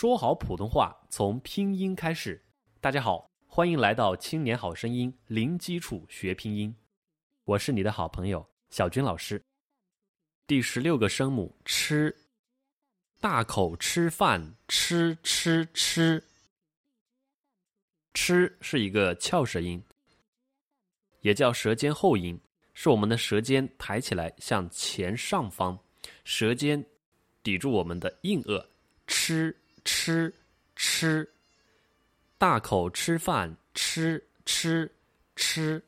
说好普通话从拼音开始。大家好，欢迎来到《青年好声音》，零基础学拼音。我是你的好朋友小军老师。第十六个声母吃，大口吃饭，吃吃吃。吃是一个翘舌音，也叫舌尖后音，是我们的舌尖抬起来向前上方，舌尖抵住我们的硬腭，吃吃吃，大口吃饭，吃吃吃。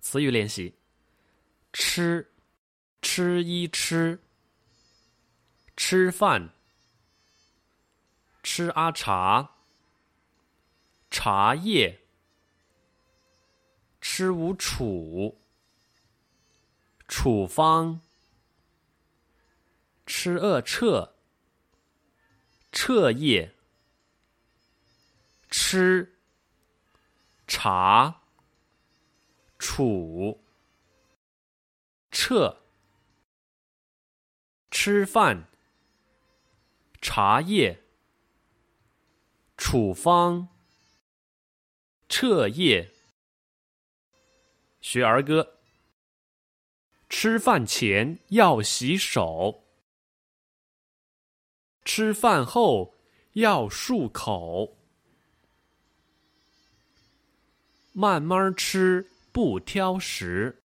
词语练习：吃，吃一吃，吃饭，吃阿茶。茶叶，吃无处，处方，吃恶彻，彻夜，吃，茶，处，彻，吃饭，茶叶，处方。彻夜学儿歌。吃饭前要洗手，吃饭后要漱口。慢慢吃，不挑食。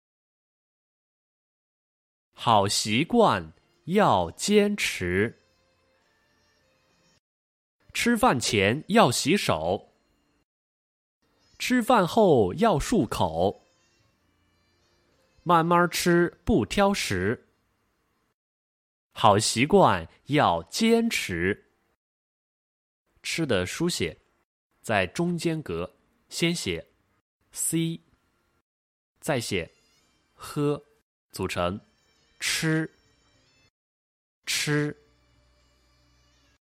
好习惯要坚持。吃饭前要洗手。吃饭后要漱口，慢慢吃不挑食，好习惯要坚持。吃的书写在中间格，先写 c，再写喝，组成吃吃。